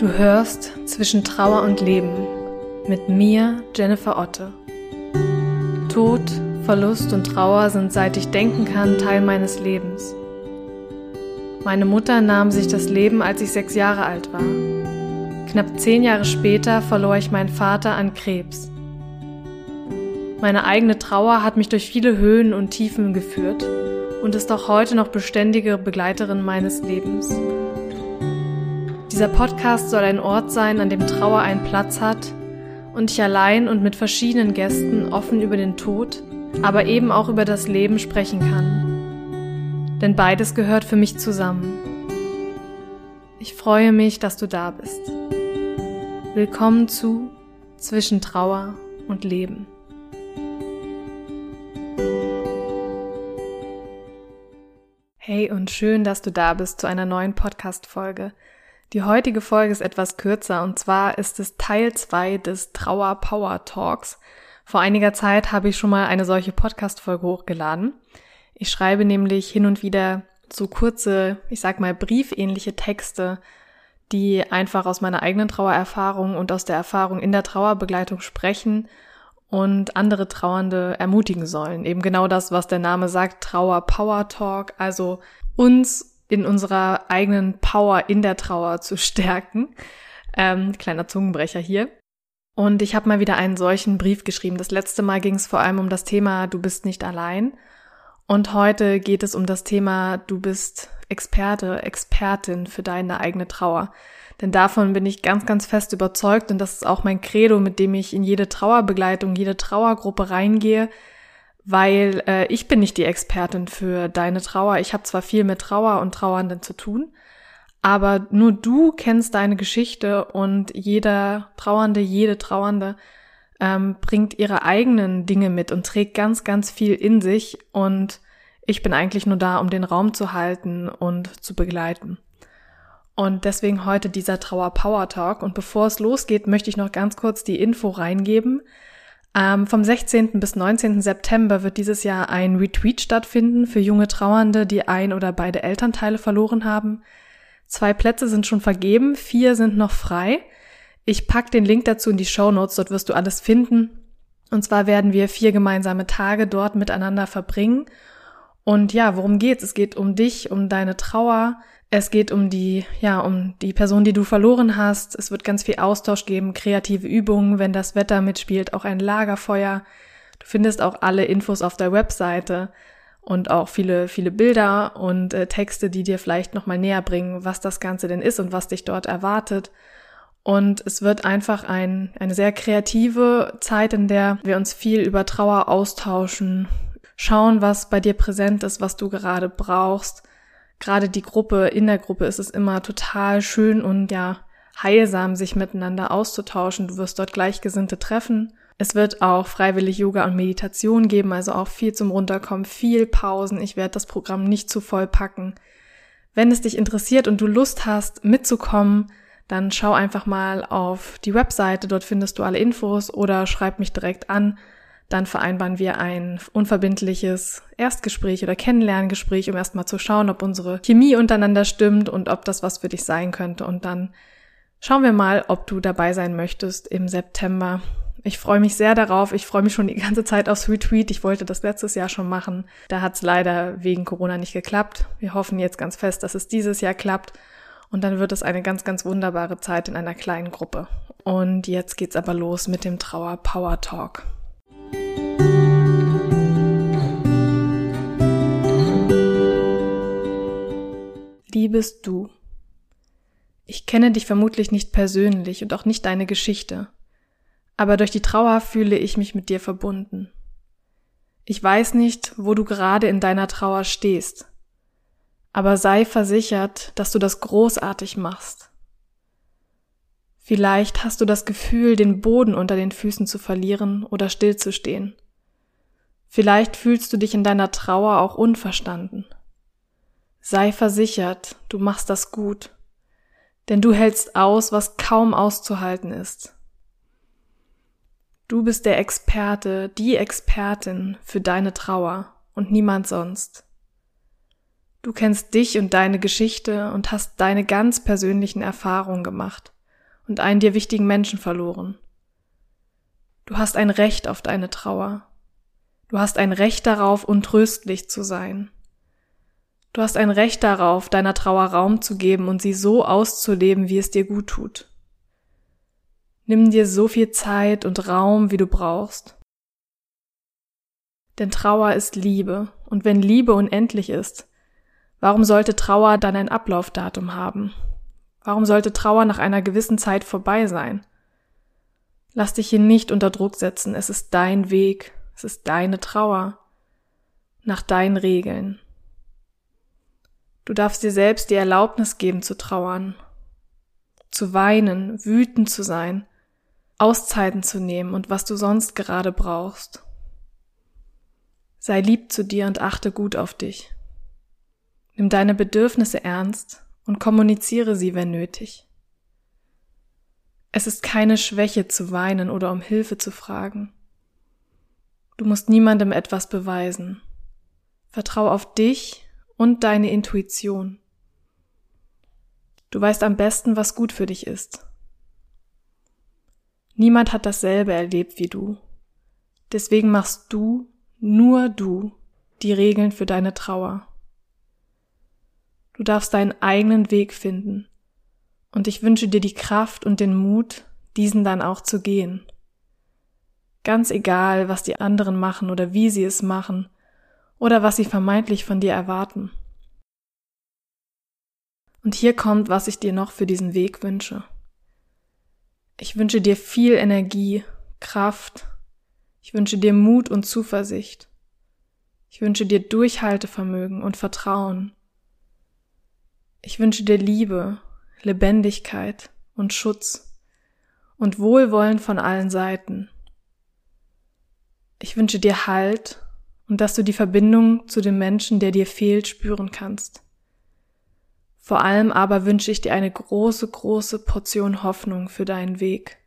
Du hörst zwischen Trauer und Leben mit mir, Jennifer Otte. Tod, Verlust und Trauer sind seit ich denken kann Teil meines Lebens. Meine Mutter nahm sich das Leben, als ich sechs Jahre alt war. Knapp zehn Jahre später verlor ich meinen Vater an Krebs. Meine eigene Trauer hat mich durch viele Höhen und Tiefen geführt und ist auch heute noch beständige Begleiterin meines Lebens. Dieser Podcast soll ein Ort sein, an dem Trauer einen Platz hat und ich allein und mit verschiedenen Gästen offen über den Tod, aber eben auch über das Leben sprechen kann. Denn beides gehört für mich zusammen. Ich freue mich, dass du da bist. Willkommen zu Zwischen Trauer und Leben. Hey und schön, dass du da bist zu einer neuen Podcast-Folge. Die heutige Folge ist etwas kürzer und zwar ist es Teil 2 des Trauer Power Talks. Vor einiger Zeit habe ich schon mal eine solche Podcast-Folge hochgeladen. Ich schreibe nämlich hin und wieder so kurze, ich sag mal briefähnliche Texte, die einfach aus meiner eigenen Trauererfahrung und aus der Erfahrung in der Trauerbegleitung sprechen und andere Trauernde ermutigen sollen. Eben genau das, was der Name sagt, Trauer Power Talk, also uns in unserer eigenen Power in der Trauer zu stärken. Ähm, kleiner Zungenbrecher hier. Und ich habe mal wieder einen solchen Brief geschrieben. Das letzte Mal ging es vor allem um das Thema Du bist nicht allein. Und heute geht es um das Thema Du bist Experte, Expertin für deine eigene Trauer. Denn davon bin ich ganz, ganz fest überzeugt und das ist auch mein Credo, mit dem ich in jede Trauerbegleitung, jede Trauergruppe reingehe, weil äh, ich bin nicht die Expertin für deine Trauer. Ich habe zwar viel mit Trauer und Trauernden zu tun, aber nur du kennst deine Geschichte und jeder Trauernde, jede Trauernde ähm, bringt ihre eigenen Dinge mit und trägt ganz, ganz viel in sich und ich bin eigentlich nur da, um den Raum zu halten und zu begleiten. Und deswegen heute dieser Trauer Power Talk. Und bevor es losgeht, möchte ich noch ganz kurz die Info reingeben. Ähm, vom 16. bis 19. September wird dieses Jahr ein Retweet stattfinden für junge Trauernde, die ein oder beide Elternteile verloren haben. Zwei Plätze sind schon vergeben, vier sind noch frei. Ich pack den Link dazu in die Show Notes, dort wirst du alles finden. Und zwar werden wir vier gemeinsame Tage dort miteinander verbringen. Und ja, worum geht's? Es geht um dich, um deine Trauer, es geht um die, ja, um die Person, die du verloren hast. Es wird ganz viel Austausch geben, kreative Übungen, wenn das Wetter mitspielt, auch ein Lagerfeuer. Du findest auch alle Infos auf der Webseite und auch viele, viele Bilder und äh, Texte, die dir vielleicht nochmal näher bringen, was das Ganze denn ist und was dich dort erwartet. Und es wird einfach ein, eine sehr kreative Zeit, in der wir uns viel über Trauer austauschen, schauen, was bei dir präsent ist, was du gerade brauchst gerade die Gruppe, in der Gruppe ist es immer total schön und ja, heilsam, sich miteinander auszutauschen. Du wirst dort Gleichgesinnte treffen. Es wird auch freiwillig Yoga und Meditation geben, also auch viel zum Runterkommen, viel Pausen. Ich werde das Programm nicht zu voll packen. Wenn es dich interessiert und du Lust hast, mitzukommen, dann schau einfach mal auf die Webseite, dort findest du alle Infos oder schreib mich direkt an dann vereinbaren wir ein unverbindliches Erstgespräch oder Kennenlerngespräch, um erstmal zu schauen, ob unsere Chemie untereinander stimmt und ob das was für dich sein könnte. Und dann schauen wir mal, ob du dabei sein möchtest im September. Ich freue mich sehr darauf. Ich freue mich schon die ganze Zeit aufs Retweet. Ich wollte das letztes Jahr schon machen. Da hat es leider wegen Corona nicht geklappt. Wir hoffen jetzt ganz fest, dass es dieses Jahr klappt. Und dann wird es eine ganz, ganz wunderbare Zeit in einer kleinen Gruppe. Und jetzt geht's aber los mit dem Trauer Power Talk. Liebes Du, ich kenne dich vermutlich nicht persönlich und auch nicht deine Geschichte, aber durch die Trauer fühle ich mich mit dir verbunden. Ich weiß nicht, wo du gerade in deiner Trauer stehst, aber sei versichert, dass du das großartig machst. Vielleicht hast du das Gefühl, den Boden unter den Füßen zu verlieren oder stillzustehen. Vielleicht fühlst du dich in deiner Trauer auch unverstanden. Sei versichert, du machst das gut, denn du hältst aus, was kaum auszuhalten ist. Du bist der Experte, die Expertin für deine Trauer und niemand sonst. Du kennst dich und deine Geschichte und hast deine ganz persönlichen Erfahrungen gemacht. und einen dir wichtigen Menschen verloren. Du hast ein Recht auf deine Trauer. Du hast ein Recht darauf, untröstlich zu sein. Du hast ein Recht darauf, deiner Trauer Raum zu geben und sie so auszuleben, wie es dir gut tut. Nimm dir so viel Zeit und Raum, wie du brauchst. Denn Trauer ist Liebe, und wenn Liebe unendlich ist, warum sollte Trauer dann ein Ablaufdatum haben? Warum sollte Trauer nach einer gewissen Zeit vorbei sein? Lass dich hier nicht unter Druck setzen, es ist dein Weg, es ist deine Trauer, nach deinen Regeln. Du darfst dir selbst die Erlaubnis geben zu trauern, zu weinen, wütend zu sein, Auszeiten zu nehmen und was du sonst gerade brauchst. Sei lieb zu dir und achte gut auf dich. Nimm deine Bedürfnisse ernst und kommuniziere sie, wenn nötig. Es ist keine Schwäche zu weinen oder um Hilfe zu fragen. Du musst niemandem etwas beweisen. Vertrau auf dich und deine Intuition. Du weißt am besten, was gut für dich ist. Niemand hat dasselbe erlebt wie du. Deswegen machst du, nur du, die Regeln für deine Trauer. Du darfst deinen eigenen Weg finden. Und ich wünsche dir die Kraft und den Mut, diesen dann auch zu gehen. Ganz egal, was die anderen machen oder wie sie es machen, oder was sie vermeintlich von dir erwarten. Und hier kommt, was ich dir noch für diesen Weg wünsche. Ich wünsche dir viel Energie, Kraft. Ich wünsche dir Mut und Zuversicht. Ich wünsche dir Durchhaltevermögen und Vertrauen. Ich wünsche dir Liebe, Lebendigkeit und Schutz und Wohlwollen von allen Seiten. Ich wünsche dir Halt und dass du die Verbindung zu dem Menschen, der dir fehlt, spüren kannst. Vor allem aber wünsche ich dir eine große, große Portion Hoffnung für deinen Weg.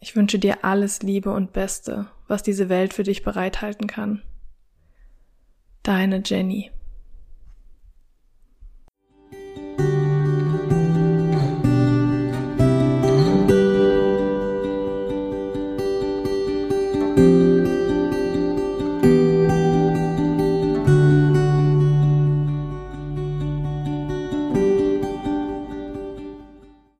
Ich wünsche dir alles Liebe und Beste, was diese Welt für dich bereithalten kann. Deine Jenny.